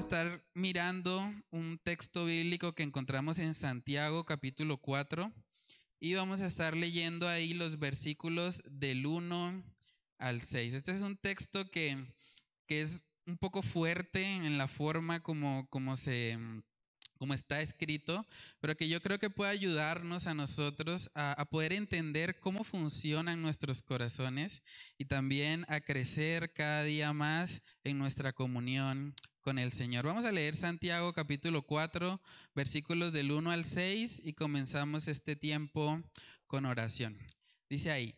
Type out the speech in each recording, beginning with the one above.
estar mirando un texto bíblico que encontramos en Santiago capítulo 4 y vamos a estar leyendo ahí los versículos del 1 al 6. Este es un texto que, que es un poco fuerte en la forma como, como se como está escrito, pero que yo creo que puede ayudarnos a nosotros a, a, poder entender cómo funcionan nuestros corazones y también a crecer cada día más en nuestra comunión con el Señor. Vamos a leer Santiago capítulo 4, versículos del 1 al 6 y comenzamos este tiempo con oración. Dice ahí,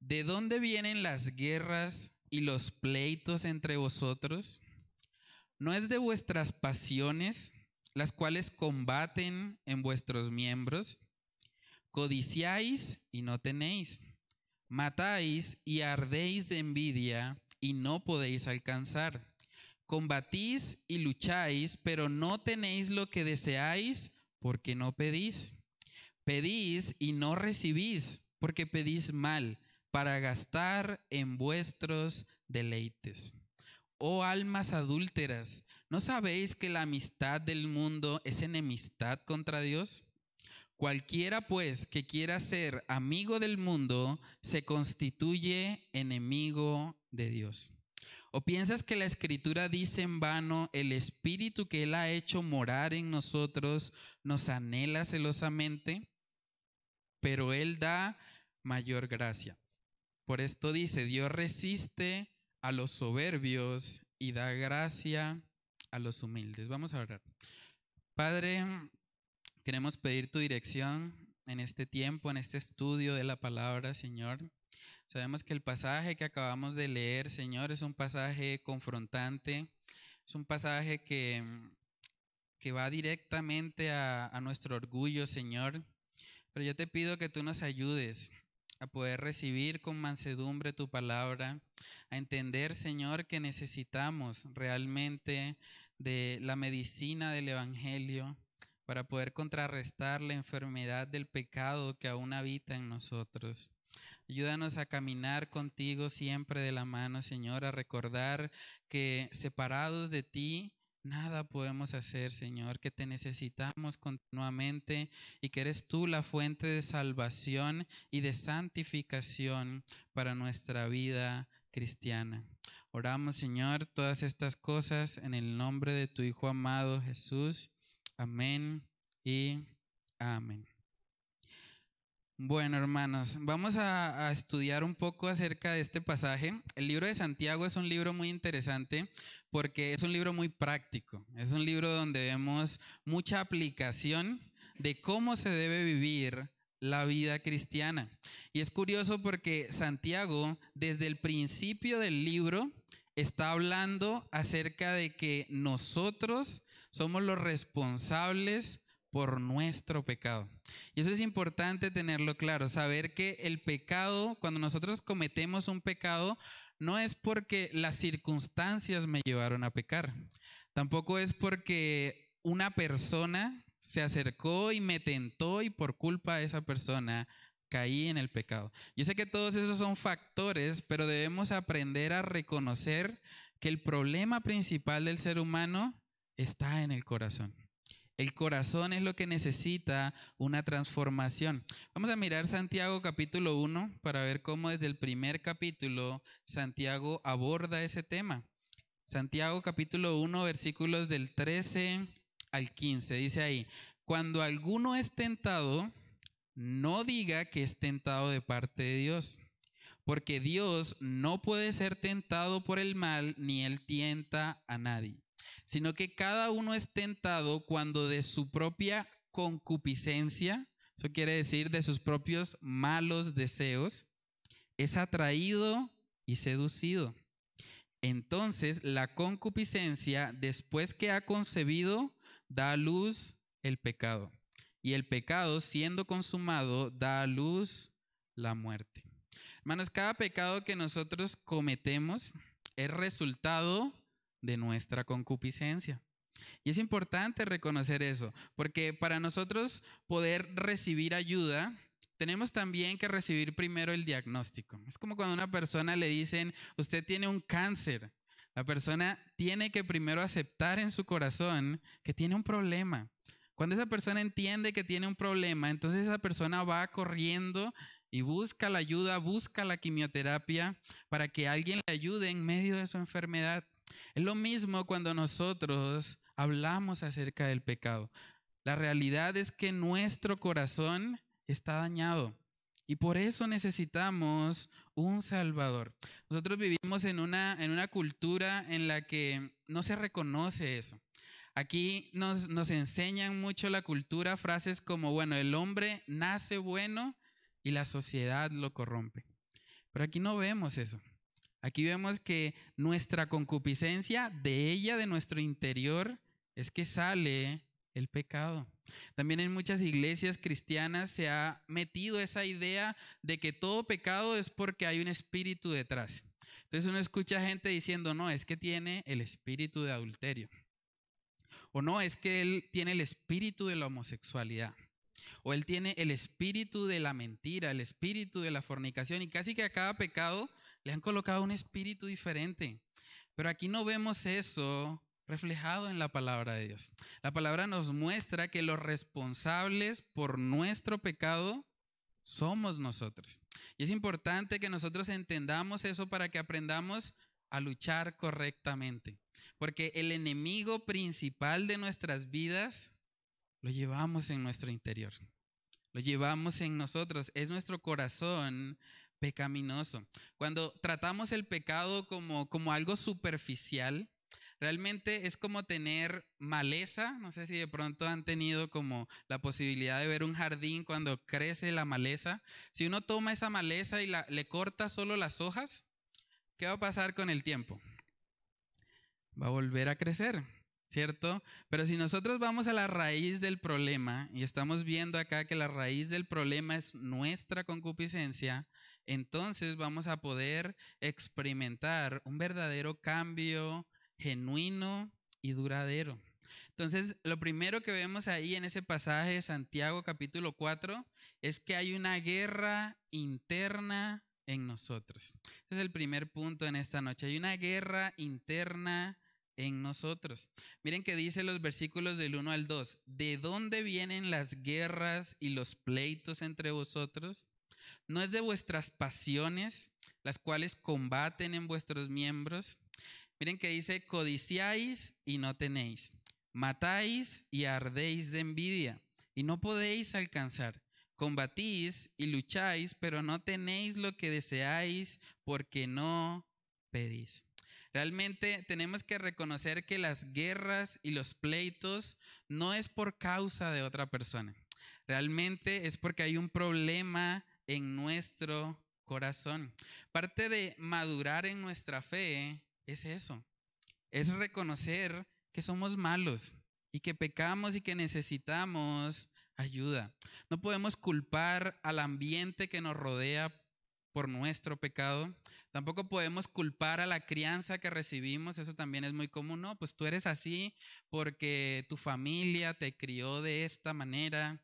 ¿de dónde vienen las guerras y los pleitos entre vosotros? ¿No es de vuestras pasiones? las cuales combaten en vuestros miembros. Codiciáis y no tenéis. Matáis y ardéis de envidia y no podéis alcanzar. Combatís y lucháis, pero no tenéis lo que deseáis porque no pedís. Pedís y no recibís porque pedís mal para gastar en vuestros deleites. Oh almas adúlteras, ¿No sabéis que la amistad del mundo es enemistad contra Dios? Cualquiera pues que quiera ser amigo del mundo se constituye enemigo de Dios. ¿O piensas que la escritura dice en vano, el espíritu que Él ha hecho morar en nosotros nos anhela celosamente? Pero Él da mayor gracia. Por esto dice, Dios resiste a los soberbios y da gracia a los humildes. Vamos a orar. Padre, queremos pedir tu dirección en este tiempo, en este estudio de la palabra, Señor. Sabemos que el pasaje que acabamos de leer, Señor, es un pasaje confrontante, es un pasaje que, que va directamente a, a nuestro orgullo, Señor. Pero yo te pido que tú nos ayudes a poder recibir con mansedumbre tu palabra, a entender, Señor, que necesitamos realmente de la medicina del Evangelio para poder contrarrestar la enfermedad del pecado que aún habita en nosotros. Ayúdanos a caminar contigo siempre de la mano, Señor, a recordar que separados de ti, nada podemos hacer, Señor, que te necesitamos continuamente y que eres tú la fuente de salvación y de santificación para nuestra vida cristiana. Oramos, Señor, todas estas cosas en el nombre de tu Hijo amado Jesús. Amén y amén. Bueno, hermanos, vamos a, estudiar un poco acerca de este pasaje. El libro de Santiago es un libro muy interesante porque es un libro muy práctico. Es un libro donde vemos mucha aplicación de cómo se debe vivir la vida cristiana. Y es curioso porque Santiago, desde el principio del libro, está hablando acerca de que nosotros somos los responsables por nuestro pecado. Y eso es importante tenerlo claro, saber que el pecado, cuando nosotros cometemos un pecado, no es porque las circunstancias me llevaron a pecar. Tampoco es porque una persona se acercó y me tentó y por culpa de esa persona caí en el pecado. Yo sé que todos esos son factores, pero debemos aprender a reconocer que el problema principal del ser humano está en el corazón. El corazón es lo que necesita una transformación. Vamos a mirar Santiago capítulo 1 para ver cómo desde el primer capítulo Santiago aborda ese tema. Santiago capítulo 1 versículos del 13 al 15 dice ahí, cuando alguno es tentado, no diga que es tentado de parte de Dios, porque Dios no puede ser tentado por el mal, ni él tienta a nadie, sino que cada uno es tentado cuando de su propia concupiscencia, eso quiere decir de sus propios malos deseos, es atraído y seducido. Entonces la concupiscencia, después que ha concebido, da a luz el pecado y el pecado, siendo consumado, da a luz la muerte. Hermanos, cada pecado que nosotros cometemos es resultado de nuestra concupiscencia. Y es importante reconocer eso, porque para nosotros poder recibir ayuda, tenemos también que recibir primero el diagnóstico. Es como cuando a una persona le dicen, usted tiene un cáncer. La persona tiene que primero aceptar en su corazón que tiene un problema. Cuando esa persona entiende que tiene un problema, entonces esa persona va corriendo y busca la ayuda, busca la quimioterapia para que alguien le ayude en medio de su enfermedad. Es lo mismo cuando nosotros hablamos acerca del pecado. La realidad es que nuestro corazón está dañado y por eso necesitamos un Salvador. Nosotros vivimos en una, en una cultura en la que no se reconoce eso. Aquí nos, nos enseñan mucho la cultura frases como, bueno, el hombre nace bueno y la sociedad lo corrompe. Pero aquí no vemos eso. Aquí vemos que nuestra concupiscencia de ella, de nuestro interior, es que sale el pecado. También en muchas iglesias cristianas se ha metido esa idea de que todo pecado es porque hay un espíritu detrás. Entonces uno escucha gente diciendo, no, es que tiene el espíritu de adulterio. O no, es que él tiene el espíritu de la homosexualidad. O él tiene el espíritu de la mentira, el espíritu de la fornicación. Y casi que a cada pecado le han colocado un espíritu diferente. Pero aquí no vemos eso reflejado en la palabra de Dios. La palabra nos muestra que los responsables por nuestro pecado somos nosotros. Y es importante que nosotros entendamos eso para que aprendamos a luchar correctamente. Porque el enemigo principal de nuestras vidas lo llevamos en nuestro interior. Lo llevamos en nosotros. Es nuestro corazón pecaminoso. Cuando tratamos el pecado como, como algo superficial, Realmente es como tener maleza, no sé si de pronto han tenido como la posibilidad de ver un jardín cuando crece la maleza. Si uno toma esa maleza y la, le corta solo las hojas, ¿qué va a pasar con el tiempo? Va a volver a crecer, ¿cierto? Pero si nosotros vamos a la raíz del problema y estamos viendo acá que la raíz del problema es nuestra concupiscencia, entonces vamos a poder experimentar un verdadero cambio genuino y duradero. Entonces, lo primero que vemos ahí en ese pasaje de Santiago capítulo 4 es que hay una guerra interna en nosotros. Ese es el primer punto en esta noche. Hay una guerra interna en nosotros. Miren que dice los versículos del 1 al 2. ¿De dónde vienen las guerras y los pleitos entre vosotros? ¿No es de vuestras pasiones, las cuales combaten en vuestros miembros? Miren que dice, codiciáis y no tenéis, matáis y ardéis de envidia y no podéis alcanzar. Combatís y lucháis, pero no tenéis lo que deseáis porque no pedís. Realmente tenemos que reconocer que las guerras y los pleitos no es por causa de otra persona. Realmente es porque hay un problema en nuestro corazón. Parte de madurar en nuestra fe es eso. Es reconocer que somos malos y que pecamos y que necesitamos ayuda. No podemos culpar al ambiente que nos rodea por nuestro pecado. Tampoco podemos culpar a la crianza que recibimos, eso también es muy común, ¿no? Pues tú eres así porque tu familia te crió de esta manera.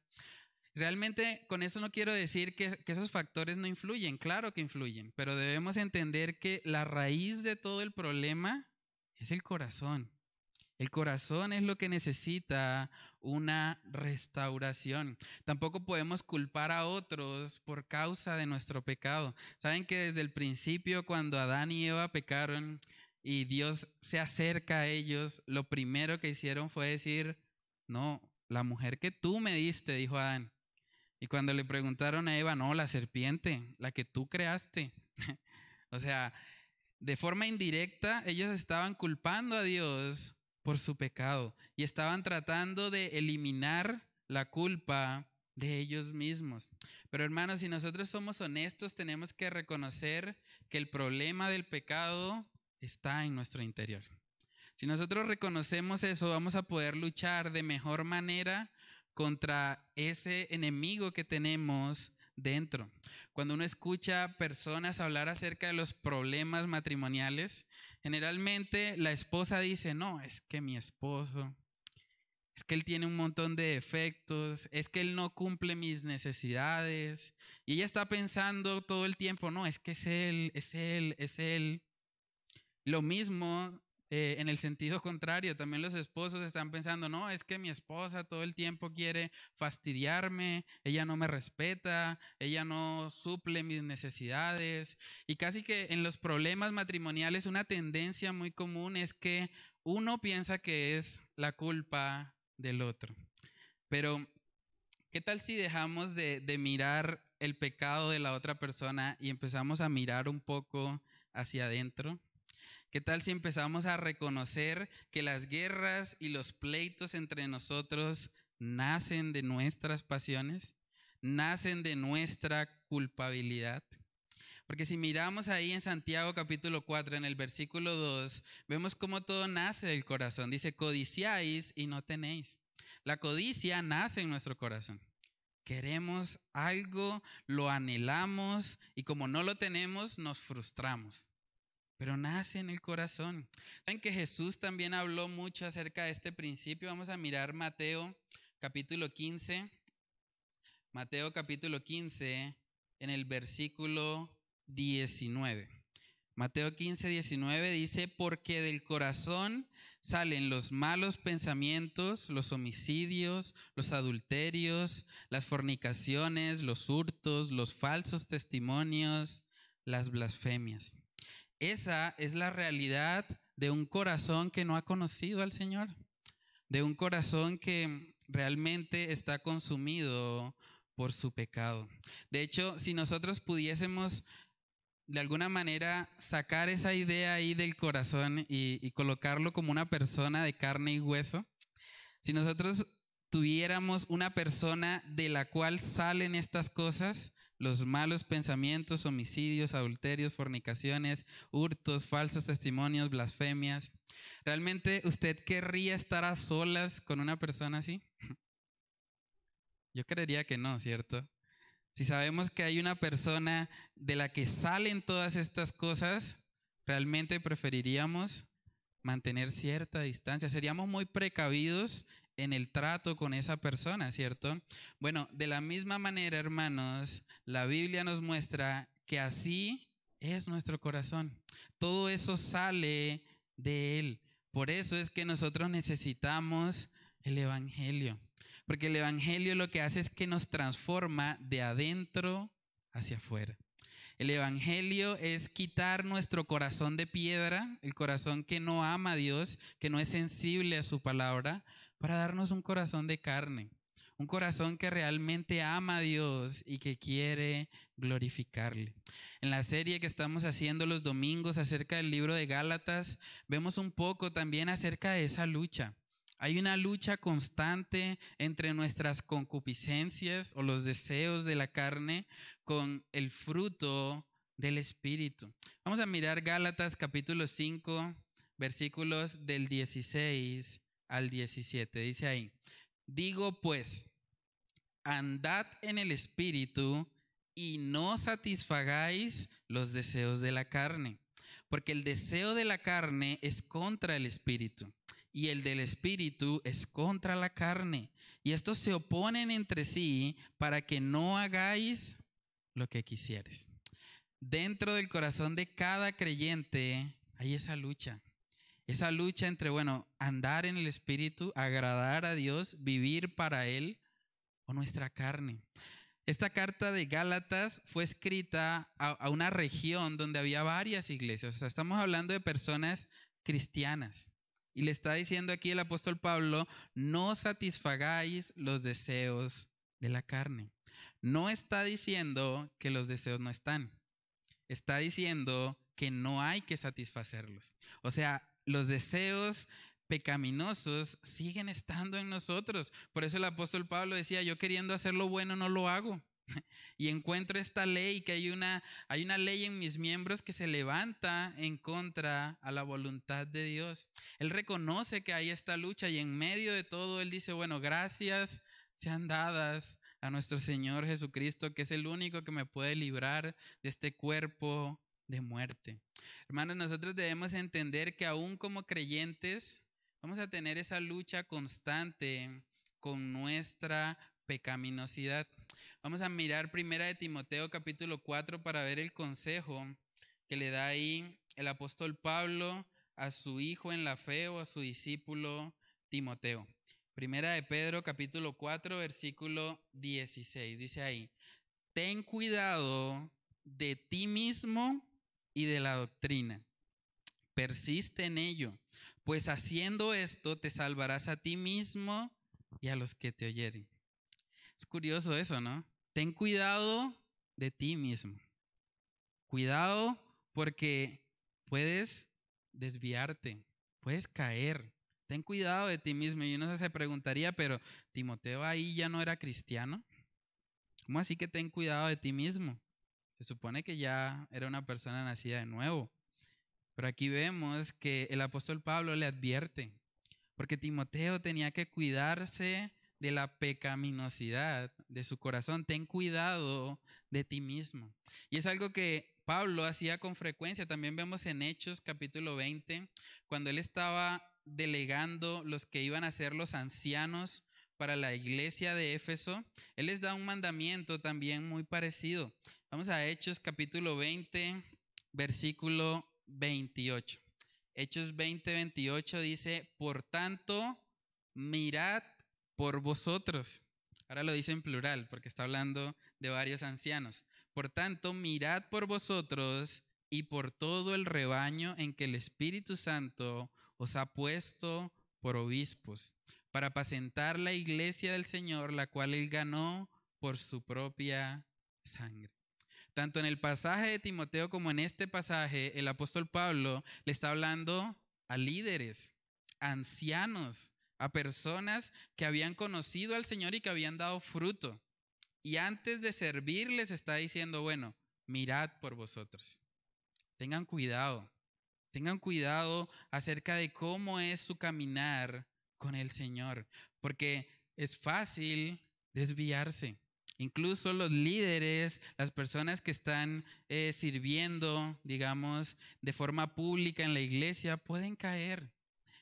Realmente con eso no quiero decir que, esos factores no influyen, claro que influyen, pero debemos entender que la raíz de todo el problema es el corazón. El corazón es lo que necesita una restauración. Tampoco podemos culpar a otros por causa de nuestro pecado. Saben que desde el principio, cuando Adán y Eva pecaron y Dios se acerca a ellos, lo primero que hicieron fue decir, no, la mujer que tú me diste, dijo Adán, y cuando le preguntaron a Eva, no, la serpiente, la que tú creaste. o sea, de forma indirecta, ellos estaban culpando a Dios por su pecado y estaban tratando de eliminar la culpa de ellos mismos. Pero hermanos, si nosotros somos honestos, tenemos que reconocer que el problema del pecado está en nuestro interior. Si nosotros reconocemos eso, vamos a poder luchar de mejor manera contra ese enemigo que tenemos dentro. Cuando uno escucha personas hablar acerca de los problemas matrimoniales, generalmente la esposa dice, no, es que mi esposo, es que él tiene un montón de defectos, es que él no cumple mis necesidades. Y ella está pensando todo el tiempo, no, es que es él, es él, es él. Lo mismo eh, en el sentido contrario, también los esposos están pensando, no, es que mi esposa todo el tiempo quiere fastidiarme, ella no me respeta, ella no suple mis necesidades. Y casi que en los problemas matrimoniales una tendencia muy común es que uno piensa que es la culpa del otro. Pero, ¿qué tal si dejamos de, de mirar el pecado de la otra persona y empezamos a mirar un poco hacia adentro? ¿Qué tal si empezamos a reconocer que las guerras y los pleitos entre nosotros nacen de nuestras pasiones, nacen de nuestra culpabilidad? Porque si miramos ahí en Santiago capítulo 4, en el versículo 2, vemos cómo todo nace del corazón. Dice, codiciáis y no tenéis. La codicia nace en nuestro corazón. Queremos algo, lo anhelamos y como no lo tenemos, nos frustramos pero nace en el corazón. Saben que Jesús también habló mucho acerca de este principio. Vamos a mirar Mateo capítulo 15. Mateo capítulo 15 en el versículo 19. Mateo 15, 19 dice, porque del corazón salen los malos pensamientos, los homicidios, los adulterios, las fornicaciones, los hurtos, los falsos testimonios, las blasfemias. Esa es la realidad de un corazón que no ha conocido al Señor, de un corazón que realmente está consumido por su pecado. De hecho, si nosotros pudiésemos de alguna manera sacar esa idea ahí del corazón y, colocarlo como una persona de carne y hueso, si nosotros tuviéramos una persona de la cual salen estas cosas, los malos pensamientos, homicidios, adulterios, fornicaciones, hurtos, falsos testimonios, blasfemias. ¿Realmente usted querría estar a solas con una persona así? Yo creería que no, ¿cierto? Si sabemos que hay una persona de la que salen todas estas cosas, realmente preferiríamos mantener cierta distancia. Seríamos muy precavidos en el trato con esa persona, ¿cierto? Bueno, de la misma manera, hermanos, la Biblia nos muestra que así es nuestro corazón. Todo eso sale de Él. Por eso es que nosotros necesitamos el Evangelio. Porque el Evangelio lo que hace es que nos transforma de adentro hacia afuera. El Evangelio es quitar nuestro corazón de piedra, el corazón que no ama a Dios, que no es sensible a su palabra, para darnos un corazón de carne, un corazón que realmente ama a Dios y que quiere glorificarle. En la serie que estamos haciendo los domingos acerca del libro de Gálatas, vemos un poco también acerca de esa lucha. Hay una lucha constante entre nuestras concupiscencias o los deseos de la carne con el fruto del Espíritu. Vamos a mirar Gálatas capítulo 5, versículos del 16 al 17. Dice ahí, digo pues, andad en el Espíritu y no satisfagáis los deseos de la carne, porque el deseo de la carne es contra el Espíritu y el del Espíritu es contra la carne. Y estos se oponen entre sí para que no hagáis lo que quisieres. Dentro del corazón de cada creyente hay esa lucha. Esa lucha entre, bueno, andar en el Espíritu, agradar a Dios, vivir para Él nuestra carne. Esta carta de Gálatas fue escrita a, una región donde había varias iglesias. O sea, estamos hablando de personas cristianas. Y le está diciendo aquí el apóstol Pablo, no satisfagáis los deseos de la carne. No está diciendo que los deseos no están. Está diciendo que no hay que satisfacerlos. O sea, los deseos pecaminosos siguen estando en nosotros. Por eso el apóstol Pablo decía, yo queriendo hacer lo bueno no lo hago. Y encuentro esta ley, que hay una, hay una ley en mis miembros que se levanta en contra a la voluntad de Dios. Él reconoce que hay esta lucha y en medio de todo él dice, bueno, gracias sean dadas a nuestro Señor Jesucristo, que es el único que me puede librar de este cuerpo de muerte. Hermanos, nosotros debemos entender que aún como creyentes vamos a tener esa lucha constante con nuestra pecaminosidad. Vamos a mirar primera de Timoteo capítulo 4 para ver el consejo que le da ahí el apóstol Pablo a su hijo en la fe o a su discípulo Timoteo. Primera de Pedro capítulo 4 versículo 16. Dice ahí, ten cuidado de ti mismo y de la doctrina. Persiste en ello, pues haciendo esto te salvarás a ti mismo y a los que te oyeren. Es curioso eso, ¿no? Ten cuidado de ti mismo. Cuidado porque puedes desviarte, puedes caer. Ten cuidado de ti mismo. Y uno se preguntaría, pero Timoteo ahí ya no era cristiano. ¿Cómo así que ten cuidado de ti mismo? Se supone que ya era una persona nacida de nuevo. Pero aquí vemos que el apóstol Pablo le advierte, porque Timoteo tenía que cuidarse de la pecaminosidad de su corazón. Ten cuidado de ti mismo. Y es algo que Pablo hacía con frecuencia. También vemos en Hechos capítulo 20, cuando él estaba delegando los que iban a ser los ancianos para la iglesia de Éfeso, él les da un mandamiento también muy parecido. Vamos a Hechos capítulo 20, versículo 28. Hechos 20, 28 dice, por tanto, mirad por vosotros. Ahora lo dice en plural porque está hablando de varios ancianos. Por tanto, mirad por vosotros y por todo el rebaño en que el Espíritu Santo os ha puesto por obispos, para apacentar la iglesia del Señor, la cual él ganó por su propia sangre. Tanto en el pasaje de Timoteo como en este pasaje, el apóstol Pablo le está hablando a líderes, ancianos, a personas que habían conocido al Señor y que habían dado fruto. Y antes de servir les está diciendo, bueno, mirad por vosotros. Tengan cuidado, tengan cuidado acerca de cómo es su caminar con el Señor, porque es fácil desviarse. Incluso los líderes, las personas que están eh, sirviendo, digamos, de forma pública en la iglesia, pueden caer.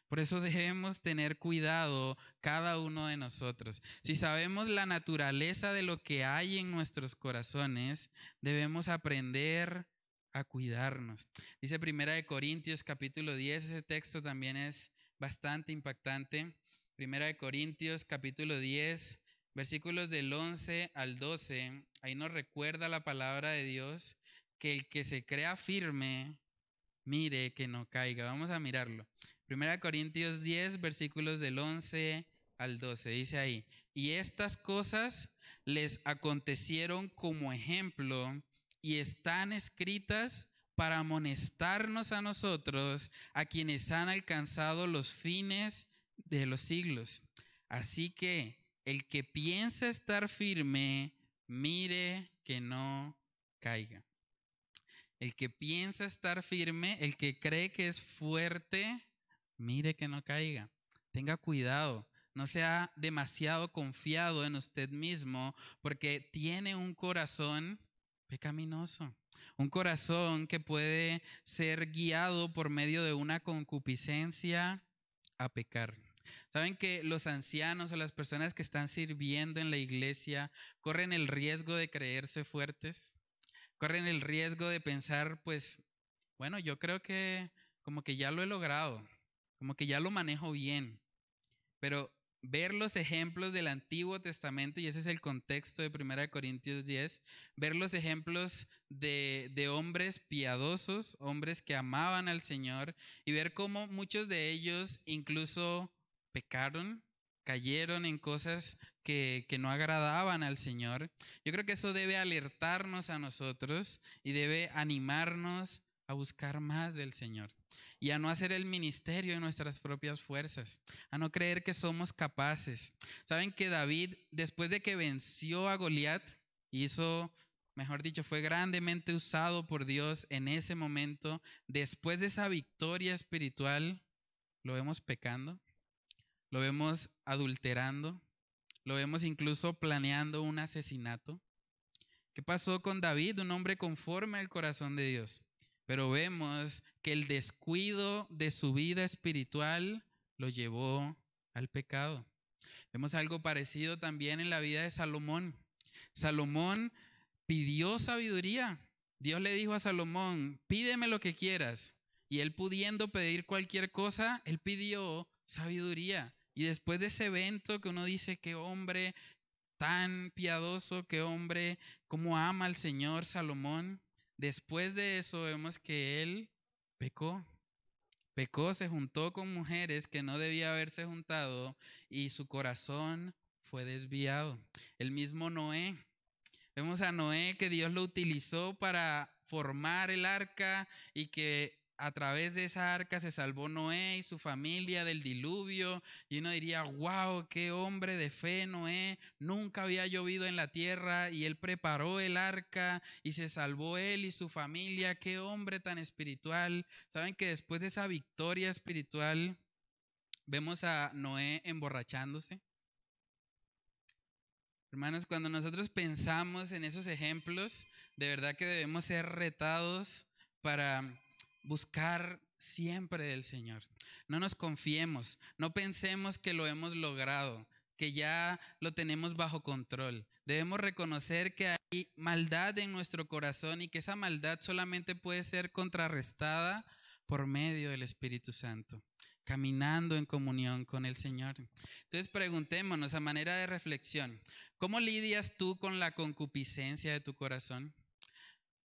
Por eso debemos tener cuidado cada uno de nosotros. Si sabemos la naturaleza de lo que hay en nuestros corazones, debemos aprender a cuidarnos. Dice Primera de Corintios capítulo 10, ese texto también es bastante impactante. Primera de Corintios capítulo 10, versículos del 11 al 12, ahí nos recuerda la palabra de Dios que el que se crea firme, mire que no caiga. Vamos a mirarlo. Primera Corintios 10, versículos del 11 al 12, dice ahí, y estas cosas les acontecieron como ejemplo y están escritas para amonestarnos a nosotros, a quienes han alcanzado los fines de los siglos. Así que el que piensa estar firme, mire que no caiga. El que piensa estar firme, el que cree que es fuerte, mire que no caiga. Tenga cuidado. No sea demasiado confiado en usted mismo porque tiene un corazón pecaminoso. Un corazón que puede ser guiado por medio de una concupiscencia a pecar. ¿Saben que los ancianos o las personas que están sirviendo en la iglesia corren el riesgo de creerse fuertes? Corren el riesgo de pensar, pues, bueno, yo creo que como que ya lo he logrado, como que ya lo manejo bien. Pero ver los ejemplos del Antiguo Testamento, y ese es el contexto de 1 Corintios 10, ver los ejemplos de, de, hombres piadosos, hombres que amaban al Señor, y ver cómo muchos de ellos incluso pecaron, cayeron en cosas que, que, no agradaban al Señor, yo creo que eso debe alertarnos a nosotros y debe animarnos a buscar más del Señor y a no hacer el ministerio en nuestras propias fuerzas, a no creer que somos capaces. Saben que David, después de que venció a Goliat, hizo, mejor dicho, fue grandemente usado por Dios en ese momento, después de esa victoria espiritual, lo vemos pecando, lo vemos adulterando, lo vemos incluso planeando un asesinato. ¿Qué pasó con David, un hombre conforme al corazón de Dios? Pero vemos que el descuido de su vida espiritual lo llevó al pecado. Vemos algo parecido también en la vida de Salomón. Salomón pidió sabiduría. Dios le dijo a Salomón, pídeme lo que quieras, Y él pudiendo pedir cualquier cosa, él pidió sabiduría. Y después de ese evento que uno dice, qué hombre tan piadoso, qué hombre, cómo ama al Señor Salomón, después de eso vemos que él pecó. Pecó, se juntó con mujeres que no debía haberse juntado y su corazón fue desviado. El mismo Noé. Vemos a Noé que Dios lo utilizó para formar el arca y que a través de esa arca se salvó Noé y su familia del diluvio. Y uno diría, wow, qué hombre de fe Noé. Nunca había llovido en la tierra y él preparó el arca y se salvó él y su familia. Qué hombre tan espiritual. Saben que después de esa victoria espiritual, vemos a Noé emborrachándose. Hermanos, cuando nosotros pensamos en esos ejemplos, de verdad que debemos ser retados para buscar siempre del Señor. No nos confiemos, no pensemos que lo hemos logrado, que ya lo tenemos bajo control. Debemos reconocer que hay maldad en nuestro corazón y que esa maldad solamente puede ser contrarrestada por medio del Espíritu Santo, caminando en comunión con el Señor. Entonces preguntémonos a manera de reflexión, ¿cómo lidias tú con la concupiscencia de tu corazón?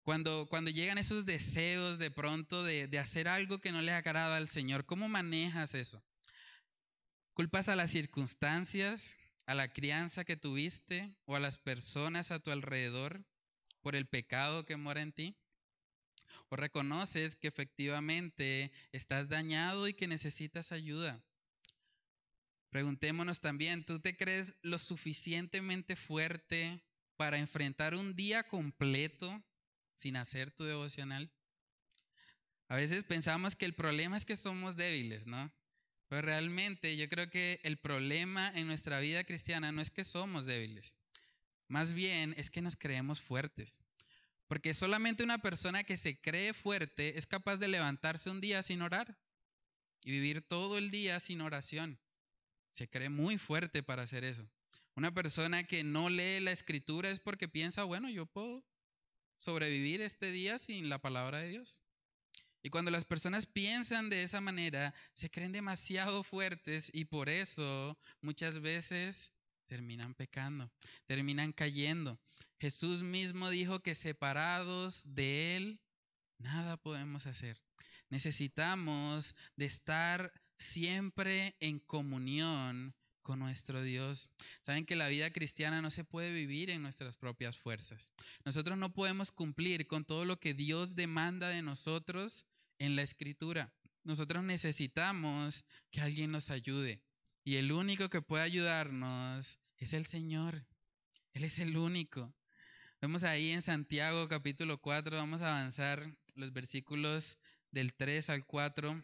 Cuando, cuando llegan esos deseos de pronto de, de hacer algo que no le agrada al Señor, ¿cómo manejas eso? ¿Culpas a las circunstancias, a la crianza que tuviste o a las personas a tu alrededor por el pecado que mora en ti? ¿O reconoces que efectivamente estás dañado y que necesitas ayuda? Preguntémonos también, ¿tú te crees lo suficientemente fuerte para enfrentar un día completo sin hacer tu devocional? A veces pensamos que el problema es que somos débiles, ¿no? Pero realmente yo creo que el problema en nuestra vida cristiana no es que somos débiles, más bien es que nos creemos fuertes. Porque solamente una persona que se cree fuerte es capaz de levantarse un día sin orar y vivir todo el día sin oración. Se cree muy fuerte para hacer eso. Una persona que no lee la escritura es porque piensa, bueno, yo puedo sobrevivir este día sin la palabra de Dios. Y cuando las personas piensan de esa manera, se creen demasiado fuertes y por eso muchas veces terminan pecando, terminan cayendo. Jesús mismo dijo que separados de Él, nada podemos hacer. Necesitamos de estar siempre en comunión con nuestro Dios. Saben que la vida cristiana no se puede vivir en nuestras propias fuerzas. Nosotros no podemos cumplir con todo lo que Dios demanda de nosotros en la escritura. Nosotros necesitamos que alguien nos ayude. Y el único que puede ayudarnos es el Señor. Él es el único. Vemos ahí en Santiago capítulo 4, vamos a avanzar los versículos del 3 al 4.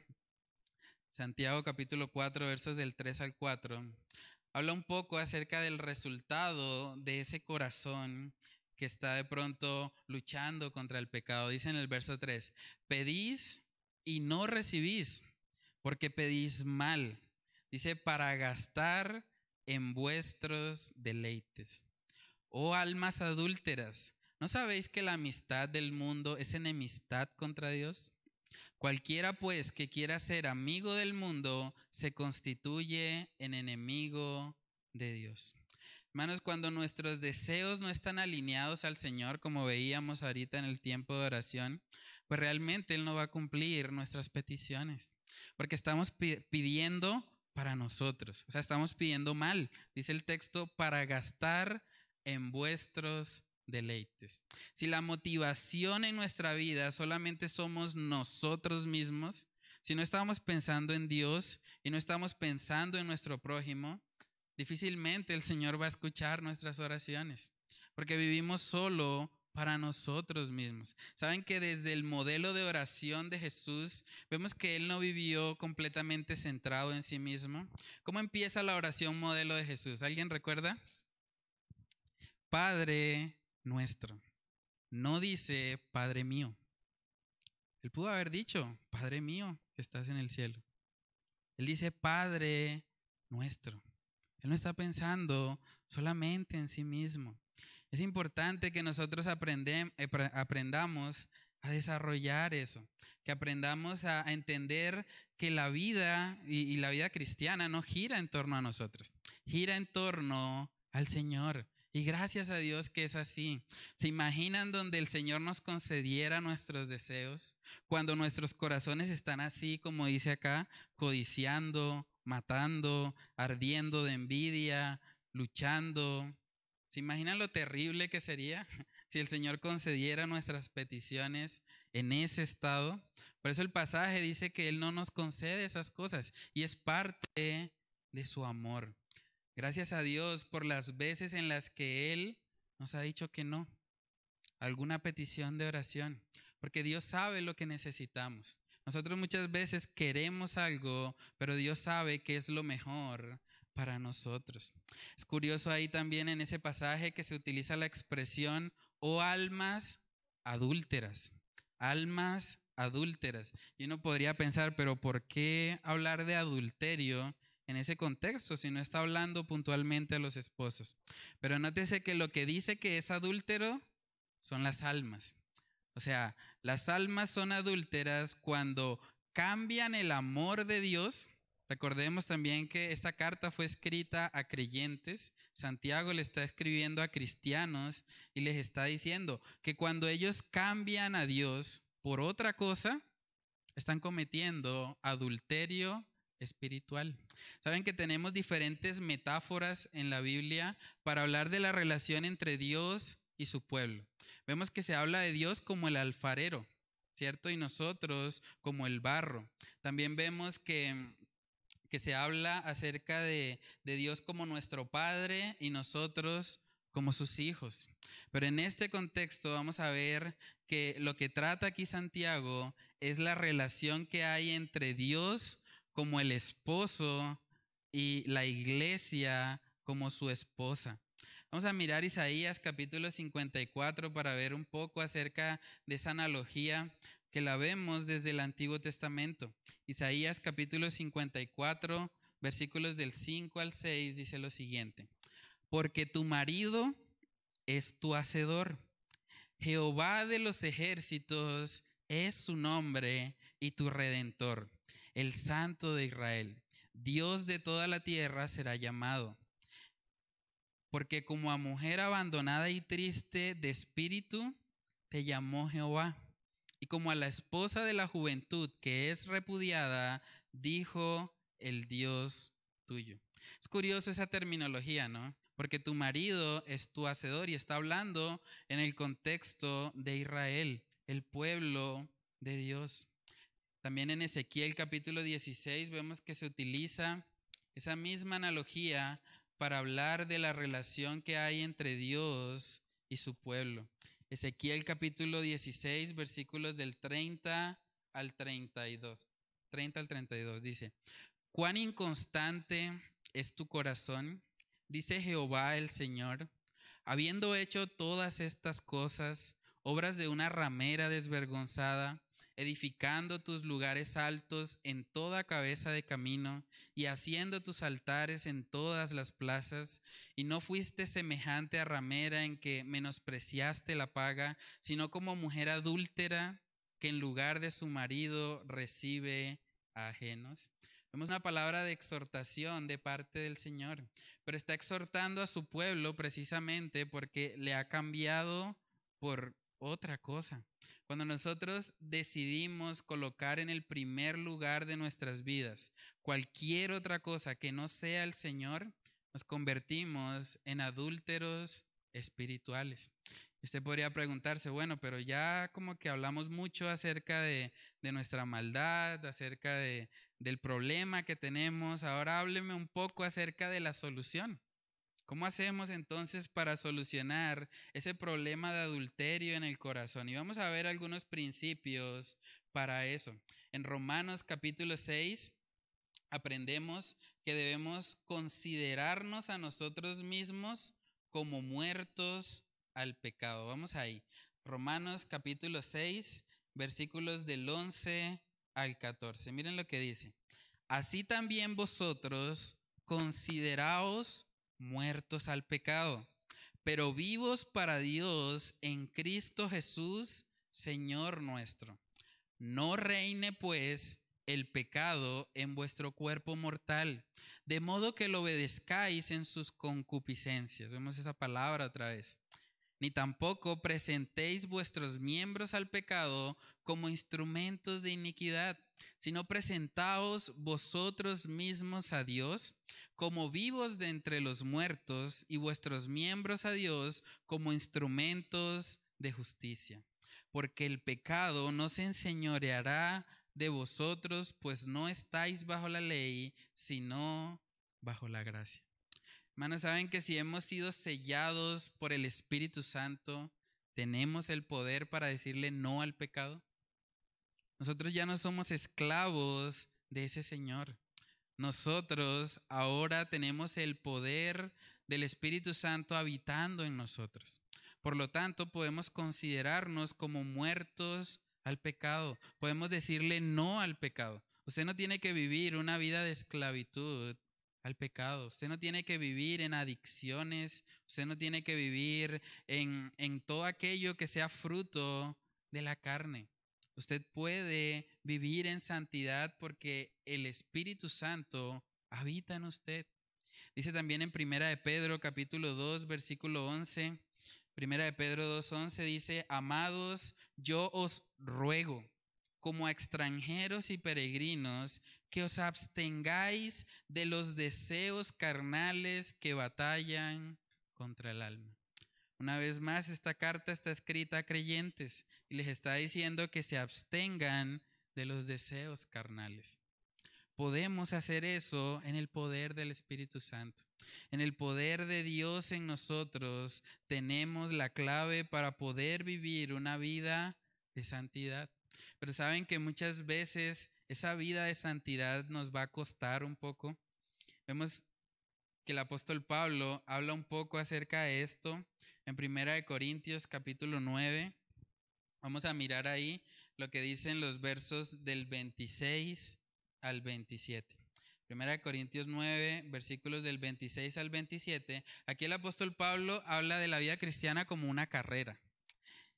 Santiago capítulo 4, versos del 3 al 4, habla un poco acerca del resultado de ese corazón que está de pronto luchando contra el pecado. Dice en el verso 3, pedís y no recibís, porque pedís mal. Dice, para gastar en vuestros deleites. Oh almas adúlteras, ¿no sabéis que la amistad del mundo es enemistad contra Dios? Cualquiera pues que quiera ser amigo del mundo se constituye en enemigo de Dios. Hermanos, cuando nuestros deseos no están alineados al Señor, como veíamos ahorita en el tiempo de oración, pues realmente Él no va a cumplir nuestras peticiones, porque estamos pidiendo para nosotros, o sea, estamos pidiendo mal, dice el texto, para gastar en vuestros deleites. Si la motivación en nuestra vida solamente somos nosotros mismos, si no estamos pensando en Dios y no estamos pensando en nuestro prójimo, difícilmente el Señor va a escuchar nuestras oraciones, porque vivimos solo para nosotros mismos. Saben que desde el modelo de oración de Jesús vemos que Él no vivió completamente centrado en sí mismo. ¿Cómo empieza la oración modelo de Jesús? ¿Alguien recuerda? Padre nuestro. No dice Padre mío. Él pudo haber dicho, Padre mío que estás en el cielo. Él dice Padre nuestro. Él no está pensando solamente en sí mismo. Es importante que nosotros eh, aprendamos a desarrollar eso, que aprendamos a, entender que la vida y, la vida cristiana no gira en torno a nosotros, gira en torno al Señor. Y gracias a Dios que es así. ¿Se imaginan donde el Señor nos concediera nuestros deseos? Cuando nuestros corazones están así, como dice acá, codiciando, matando, ardiendo de envidia, luchando. ¿Se imaginan lo terrible que sería si el Señor concediera nuestras peticiones en ese estado? Por eso el pasaje dice que Él no nos concede esas cosas y es parte de su amor. Gracias a Dios por las veces en las que Él nos ha dicho que no. Alguna petición de oración. Porque Dios sabe lo que necesitamos. Nosotros muchas veces queremos algo, pero Dios sabe que es lo mejor para nosotros. Es curioso ahí también en ese pasaje que se utiliza la expresión o almas adúlteras. Almas adúlteras. Y uno podría pensar, pero ¿por qué hablar de adulterio en ese contexto si no está hablando puntualmente a los esposos? Pero nótese que lo que dice que es adúltero son las almas. O sea, las almas son adúlteras cuando cambian el amor de Dios. Recordemos también que esta carta fue escrita a creyentes. Santiago le está escribiendo a cristianos y les está diciendo que cuando ellos cambian a Dios, por otra cosa, están cometiendo adulterio espiritual. Saben que tenemos diferentes metáforas en la Biblia para hablar de la relación entre Dios y su pueblo. Vemos que se habla de Dios como el alfarero, ¿cierto? Y nosotros como el barro. También vemos que, que se habla acerca de, de Dios como nuestro Padre y nosotros como sus hijos. Pero en este contexto vamos a ver que lo que trata aquí Santiago es la relación que hay entre Dios como el esposo y la iglesia como su esposa. Vamos a mirar Isaías capítulo 54 para ver un poco acerca de esa analogía que la vemos desde el Antiguo Testamento. Isaías capítulo 54, versículos del 5 al 6 dice lo siguiente porque tu marido es tu hacedor. Jehová de los ejércitos es su nombre y tu redentor, el Santo de Israel. Dios de toda la tierra será llamado. Porque como a mujer abandonada y triste de espíritu, te llamó Jehová. Y como a la esposa de la juventud que es repudiada, dijo el Dios tuyo. Es curioso esa terminología, ¿no? porque tu marido es tu hacedor y está hablando en el contexto de Israel, el pueblo de Dios. También en Ezequiel capítulo 16 vemos que se utiliza esa misma analogía para hablar de la relación que hay entre Dios y su pueblo. Ezequiel capítulo 16 versículos del 30 al 32. 30 al 32 dice, cuán inconstante es tu corazón dice Jehová el Señor, habiendo hecho todas estas cosas, obras de una ramera desvergonzada, edificando tus lugares altos en toda cabeza de camino y haciendo tus altares en todas las plazas, y no fuiste semejante a ramera en que menospreciaste la paga, sino como mujer adúltera que en lugar de su marido recibe ajenos. Vemos una palabra de exhortación de parte del Señor, pero está exhortando a su pueblo precisamente porque le ha cambiado por otra cosa. Cuando nosotros decidimos colocar en el primer lugar de nuestras vidas cualquier otra cosa que no sea el Señor, nos convertimos en adúlteros espirituales. Usted podría preguntarse, bueno, pero ya como que hablamos mucho acerca de, nuestra maldad, acerca de, del problema que tenemos. Ahora hábleme un poco acerca de la solución. ¿Cómo hacemos entonces para solucionar ese problema de adulterio en el corazón? Y vamos a ver algunos principios para eso. En Romanos capítulo 6 aprendemos que debemos considerarnos a nosotros mismos como muertos al pecado. Vamos ahí. Romanos capítulo 6, versículos del 11 al 14. Miren lo que dice. Así también vosotros consideraos muertos al pecado, pero vivos para Dios en Cristo Jesús, Señor nuestro. No reine pues el pecado en vuestro cuerpo mortal, de modo que lo obedezcáis en sus concupiscencias. Vemos esa palabra otra vez. Ni tampoco presentéis vuestros miembros al pecado como instrumentos de iniquidad, sino presentaos vosotros mismos a Dios como vivos de entre los muertos y vuestros miembros a Dios como instrumentos de justicia porque el pecado no se enseñoreará de vosotros, pues no estáis bajo la ley, sino bajo la gracia. Hermanos, saben que si hemos sido sellados por el Espíritu Santo, tenemos el poder para decirle no al pecado. Nosotros ya no somos esclavos de ese Señor. Nosotros ahora tenemos el poder del Espíritu Santo habitando en nosotros. Por lo tanto, podemos considerarnos como muertos al pecado. Podemos decirle no al pecado. Usted no tiene que vivir una vida de esclavitud al pecado. Usted no tiene que vivir en adicciones. Usted no tiene que vivir en, en todo aquello que sea fruto de la carne. Usted puede vivir en santidad porque el Espíritu Santo habita en usted. Dice también en Primera de Pedro capítulo 2 versículo 11, Primera de Pedro 2.11 dice, amados, yo os ruego, como a extranjeros y peregrinos, que os abstengáis de los deseos carnales que batallan contra el alma. Una vez más, esta carta está escrita a creyentes y les está diciendo que se abstengan de los deseos carnales. Podemos hacer eso en el poder del Espíritu Santo. En el poder de Dios en nosotros tenemos la clave para poder vivir una vida de santidad. Pero saben que muchas veces esa vida de santidad nos va a costar un poco. Vemos que el apóstol Pablo habla un poco acerca de esto en Primera de Corintios capítulo 9. Vamos a mirar ahí lo que dicen los versos del 26 al 27. Primera de Corintios 9, versículos del 26 al 27. Aquí el apóstol Pablo habla de la vida cristiana como una carrera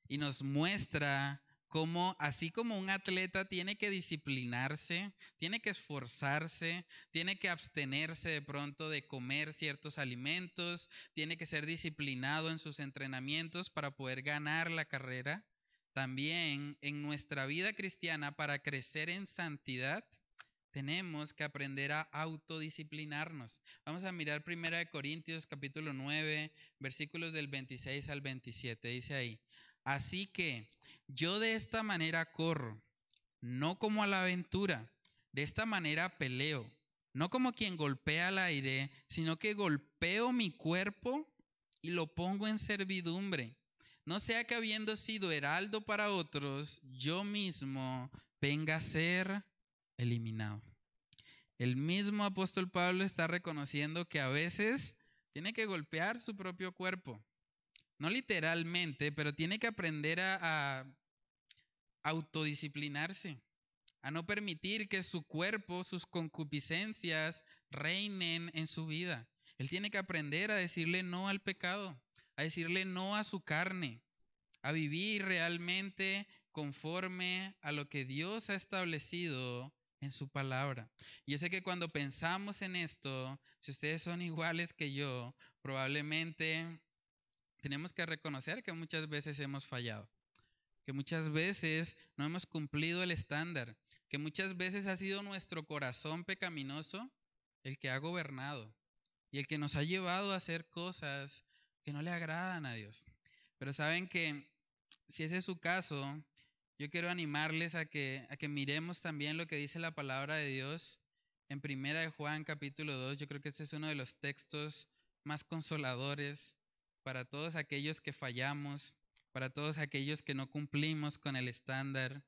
y nos muestra cómo así como un atleta tiene que disciplinarse, tiene que esforzarse, tiene que abstenerse de pronto de comer ciertos alimentos, tiene que ser disciplinado en sus entrenamientos para poder ganar la carrera. También en nuestra vida cristiana, para crecer en santidad, tenemos que aprender a autodisciplinarnos. Vamos a mirar primera de Corintios capítulo 9, versículos del 26 al 27. Dice ahí, así que yo de esta manera corro, no como a la aventura, de esta manera peleo, no como quien golpea al aire, sino que golpeo mi cuerpo y lo pongo en servidumbre. No sea que habiendo sido heraldo para otros, yo mismo venga a ser eliminado. El mismo apóstol Pablo está reconociendo que a veces tiene que golpear su propio cuerpo. No literalmente, pero tiene que aprender a, a autodisciplinarse, a no permitir que su cuerpo, sus concupiscencias reinen en su vida. Él tiene que aprender a decirle no al pecado, a decirle no a su carne, a vivir realmente conforme a lo que Dios ha establecido en su palabra. Yo sé que cuando pensamos en esto, si ustedes son iguales que yo, probablemente tenemos que reconocer que muchas veces hemos fallado, que muchas veces no hemos cumplido el estándar, que muchas veces ha sido nuestro corazón pecaminoso el que ha gobernado y el que nos ha llevado a hacer cosas que no le agradan a Dios. Pero saben que si ese es su caso, yo quiero animarles a que, a que miremos también lo que dice la palabra de Dios en Primera de Juan capítulo 2. Yo creo que este es uno de los textos más consoladores para todos aquellos que fallamos, para todos aquellos que no cumplimos con el estándar.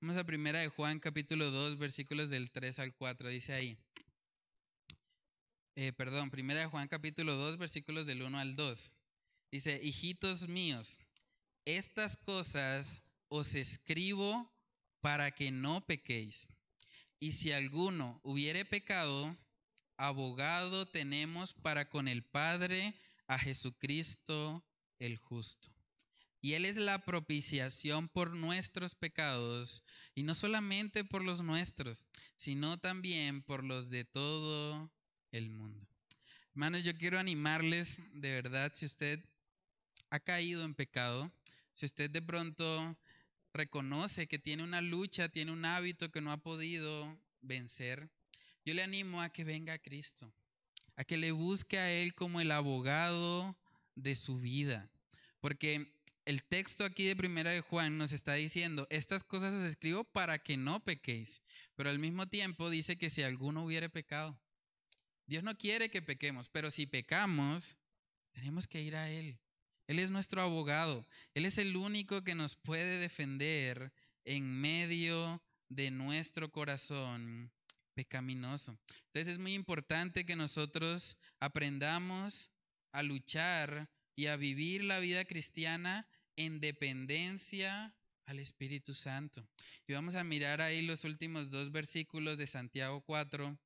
Vamos a Primera de Juan capítulo 2 versículos del 3 al 4. Dice ahí. Eh, perdón, Primera de Juan capítulo 2 versículos del 1 al 2. Dice, hijitos míos, estas cosas os escribo para que no pequéis. Y si alguno hubiere pecado, abogado tenemos para con el Padre a Jesucristo el justo. y Él es la propiciación por nuestros pecados, y no solamente por los nuestros, sino también por los de todo el mundo. Hermanos, yo quiero animarles de verdad, si usted ha caído en pecado, si usted de pronto reconoce que tiene una lucha, tiene un hábito que no ha podido vencer, yo le animo a que venga a Cristo, a que le busque a Él como el abogado de su vida. Porque el texto aquí de Primera de Juan nos está diciendo, estas cosas os escribo para que no pequéis, pero al mismo tiempo dice que si alguno hubiere pecado, Dios no quiere que pequemos, pero si pecamos, tenemos que ir a Él. Él es nuestro abogado, Él es el único que nos puede defender en medio de nuestro corazón pecaminoso. Entonces es muy importante que nosotros aprendamos a luchar y a vivir la vida cristiana en dependencia al Espíritu Santo. Y vamos a mirar ahí los últimos dos versículos de Santiago 4.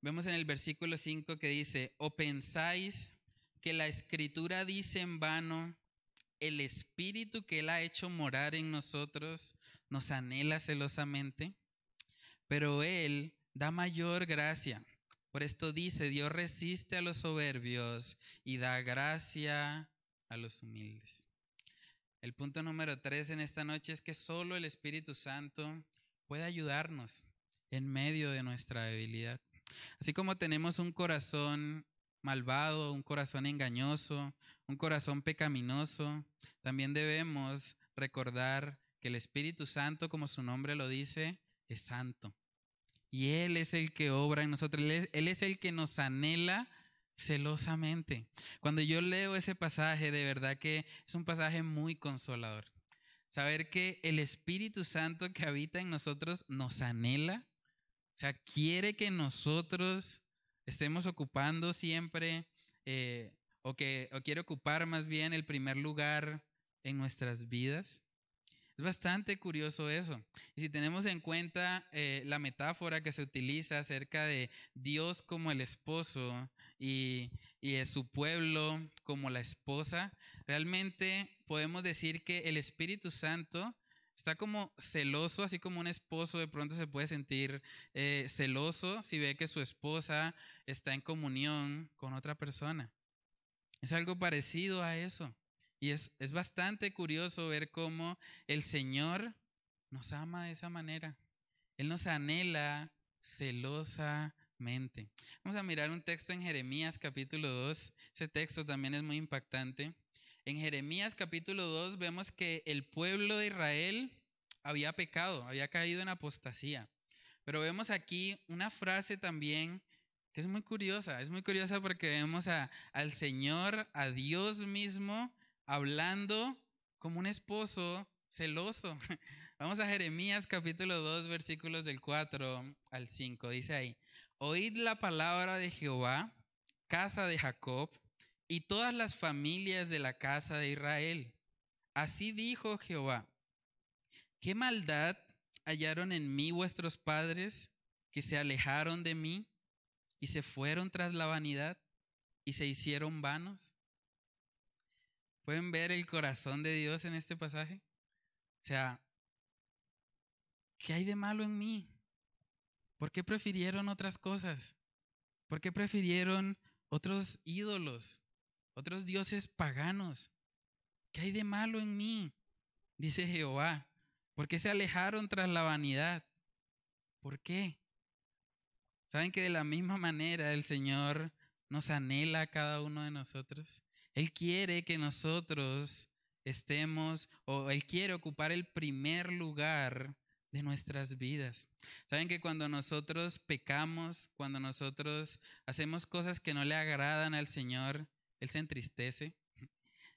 Vemos en el versículo 5 que dice, o pensáis que la escritura dice en vano, el Espíritu que Él ha hecho morar en nosotros nos anhela celosamente, pero Él da mayor gracia. Por esto dice, Dios resiste a los soberbios y da gracia a los humildes. El punto número tres en esta noche es que solo el Espíritu Santo puede ayudarnos en medio de nuestra debilidad. Así como tenemos un corazón malvado, un corazón engañoso, un corazón pecaminoso, también debemos recordar que el Espíritu Santo, como su nombre lo dice, es santo. Y Él es el que obra en nosotros, Él es, el que nos anhela celosamente. Cuando yo leo ese pasaje, de verdad que es un pasaje muy consolador. Saber que el Espíritu Santo que habita en nosotros nos anhela, sea, quiere que nosotros estemos ocupando siempre, eh, o que o quiere ocupar más bien el primer lugar en nuestras vidas. Es bastante curioso eso. Y si tenemos en cuenta eh, la metáfora que se utiliza acerca de Dios como el esposo y, y su pueblo como la esposa, realmente podemos decir que el Espíritu Santo está como celoso, así como un esposo de pronto se puede sentir eh, celoso si ve que su esposa está en comunión con otra persona. Es algo parecido a eso. Y es, bastante curioso ver cómo el Señor nos ama de esa manera. Él nos anhela celosamente. Vamos a mirar un texto en Jeremías capítulo 2. Ese texto también es muy impactante. En Jeremías capítulo 2 vemos que el pueblo de Israel había pecado, había caído en apostasía. Pero vemos aquí una frase también que es muy curiosa. Es muy curiosa porque vemos al Señor, a Dios mismo, hablando como un esposo celoso. Vamos a Jeremías capítulo 2 versículos del 4 al 5. Dice ahí, oíd la palabra de Jehová, casa de Jacob, y todas las familias de la casa de Israel. Así dijo Jehová, ¿qué maldad hallaron en mí vuestros padres que se alejaron de mí y se fueron tras la vanidad y se hicieron vanos? ¿Pueden ver el corazón de Dios en este pasaje? O sea, ¿qué hay de malo en mí? ¿Por qué prefirieron otras cosas? ¿Por qué prefirieron otros ídolos, otros dioses paganos? ¿Qué hay de malo en mí? Dice Jehová. ¿Por qué se alejaron tras la vanidad? ¿Por qué? ¿Saben que de la misma manera el Señor nos anhela a cada uno de nosotros? Él quiere que nosotros estemos, o Él quiere ocupar el primer lugar de nuestras vidas. Saben que cuando nosotros pecamos, cuando nosotros hacemos cosas que no le agradan al Señor, Él se entristece.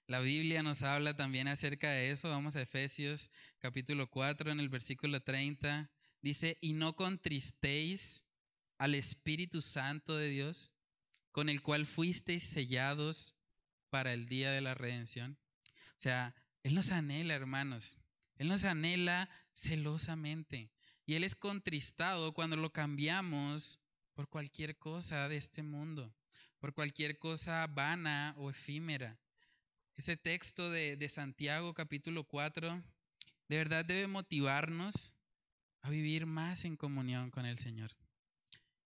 La Biblia nos habla también acerca de eso. Vamos a Efesios capítulo 4 en el versículo 30. Dice, y no contristéis al Espíritu Santo de Dios, con el cual fuisteis sellados para el día de la redención. O sea, Él nos anhela, hermanos. Él nos anhela celosamente. Y Él es contristado cuando lo cambiamos por cualquier cosa de este mundo, por cualquier cosa vana o efímera. ese texto de, Santiago capítulo 4 de verdad debe motivarnos a vivir más en comunión con el Señor.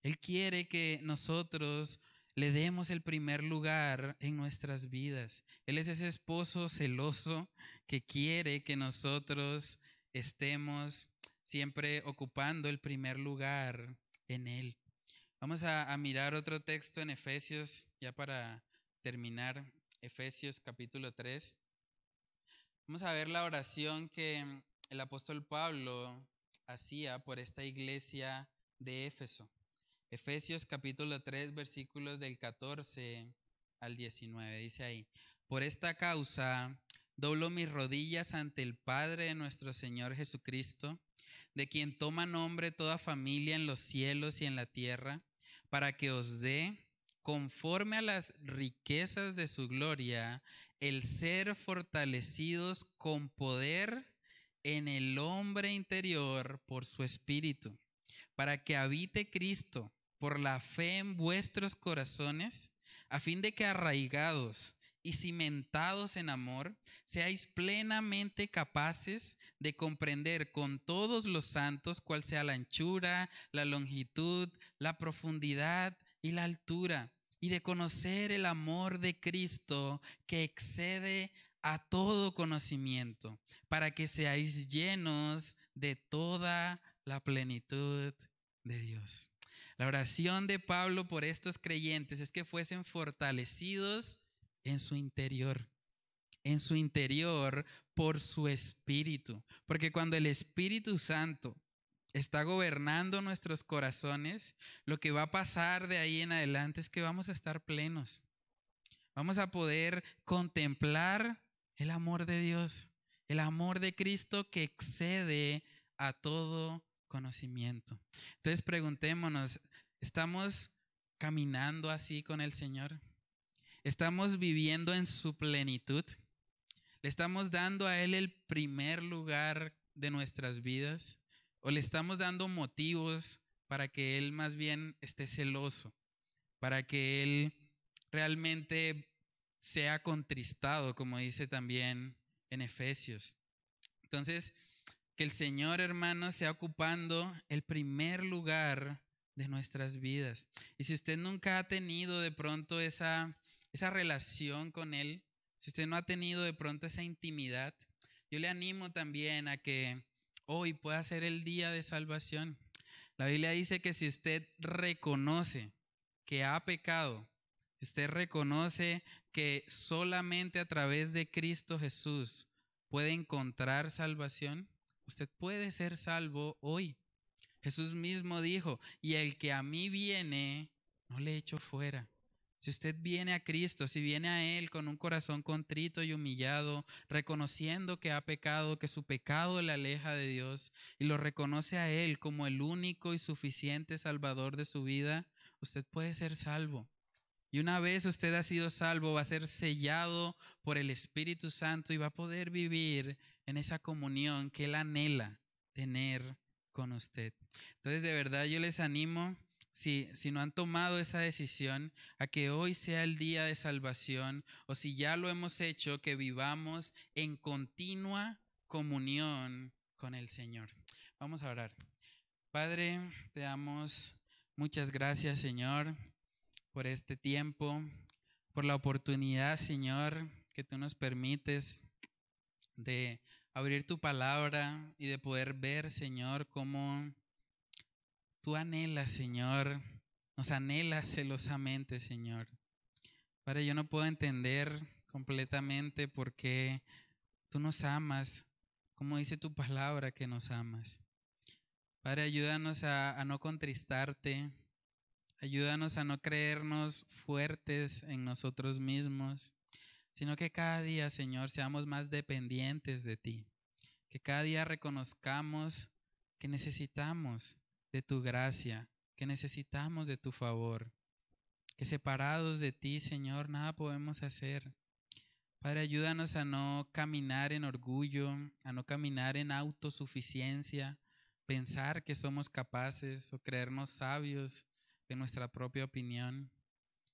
Él quiere que nosotros le demos el primer lugar en nuestras vidas. Él es ese esposo celoso que quiere que nosotros estemos siempre ocupando el primer lugar en Él. Vamos a, mirar otro texto en Efesios, ya para terminar, Efesios capítulo 3. Vamos a ver la oración que el apóstol Pablo hacía por esta iglesia de Éfeso. Efesios capítulo 3 versículos del 14 al 19. Dice ahí, por esta causa doblo mis rodillas ante el Padre de nuestro Señor Jesucristo, de quien toma nombre toda familia en los cielos y en la tierra, para que os dé, conforme a las riquezas de su gloria, el ser fortalecidos con poder en el hombre interior por su espíritu, para que habite Cristo por la fe en vuestros corazones, a fin de que arraigados y cimentados en amor, seáis plenamente capaces de comprender con todos los santos cuál sea la anchura, la longitud, la profundidad y la altura y de conocer el amor de Cristo que excede a todo conocimiento, para que seáis llenos de toda la plenitud de Dios. La oración de Pablo por estos creyentes es que fuesen fortalecidos en su interior, en su interior por su espíritu, porque cuando el Espíritu Santo está gobernando nuestros corazones, lo que va a pasar de ahí en adelante es que vamos a estar plenos. Vamos a poder contemplar el amor de Dios, el amor de Cristo que excede a todo conocimiento. Entonces preguntémonos, ¿estamos caminando así con el Señor? ¿Estamos viviendo en su plenitud? ¿Le estamos dando a Él el primer lugar de nuestras vidas? ¿O le estamos dando motivos para que Él más bien esté celoso? Para que Él realmente sea contristado, como dice también en Efesios. Entonces, que el Señor, hermano, sea ocupando el primer lugar de nuestras vidas. Y si usted nunca ha tenido de pronto esa, esa relación con Él, si usted no ha tenido de pronto esa intimidad, yo le animo también a que hoy pueda ser el día de salvación. La Biblia dice que si usted reconoce que ha pecado, usted reconoce que solamente a través de Cristo Jesús puede encontrar salvación, usted puede ser salvo hoy. Jesús mismo dijo, y el que a mí viene, no le echo fuera. Si usted viene a Cristo, si viene a Él con un corazón contrito y humillado, reconociendo que ha pecado, que su pecado le aleja de Dios, y lo reconoce a Él como el único y suficiente Salvador de su vida, usted puede ser salvo. Y una vez usted ha sido salvo, va a ser sellado por el Espíritu Santo y va a poder vivir en esa comunión que Él anhela tener con usted. Entonces, de verdad, yo les animo si, si no han tomado esa decisión, a que hoy sea el día de salvación, o si ya lo hemos hecho, que vivamos en continua comunión con el Señor. Vamos a orar. Padre, te damos muchas gracias, Señor, por este tiempo, por la oportunidad, Señor, que tú nos permites de abrir tu palabra y de poder ver, Señor, cómo Tú anhelas, Señor, nos anhelas celosamente, Señor. Padre, yo no puedo entender completamente por qué tú nos amas, como dice tu palabra que nos amas. Padre, ayúdanos a, a no contristarte, ayúdanos a no creernos fuertes en nosotros mismos, sino que cada día, Señor, seamos más dependientes de ti, que cada día reconozcamos que necesitamos de tu gracia, que necesitamos de tu favor, que separados de ti, Señor, nada podemos hacer. Padre, ayúdanos a no caminar en orgullo, a no caminar en autosuficiencia, pensar que somos capaces o creernos sabios en nuestra propia opinión.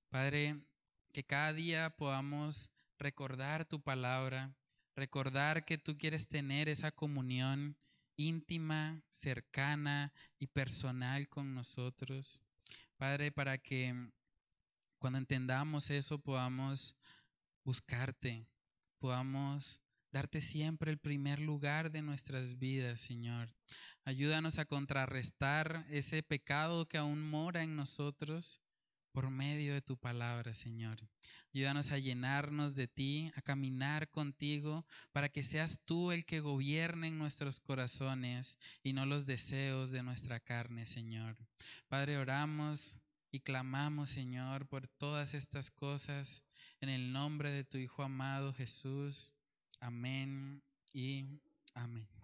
Padre, que cada día podamos recordar tu palabra, recordar que tú quieres tener esa comunión íntima, cercana y personal con nosotros. Padre, para que cuando entendamos eso podamos buscarte, podamos darte siempre el primer lugar de nuestras vidas, Señor. Ayúdanos a contrarrestar ese pecado que aún mora en nosotros por medio de tu palabra, Señor. Ayúdanos a llenarnos de ti, a caminar contigo, para que seas tú el que gobierne en nuestros corazones y no los deseos de nuestra carne, Señor. Padre, oramos y clamamos, Señor, por todas estas cosas en el nombre de tu Hijo amado Jesús. Amén y amén.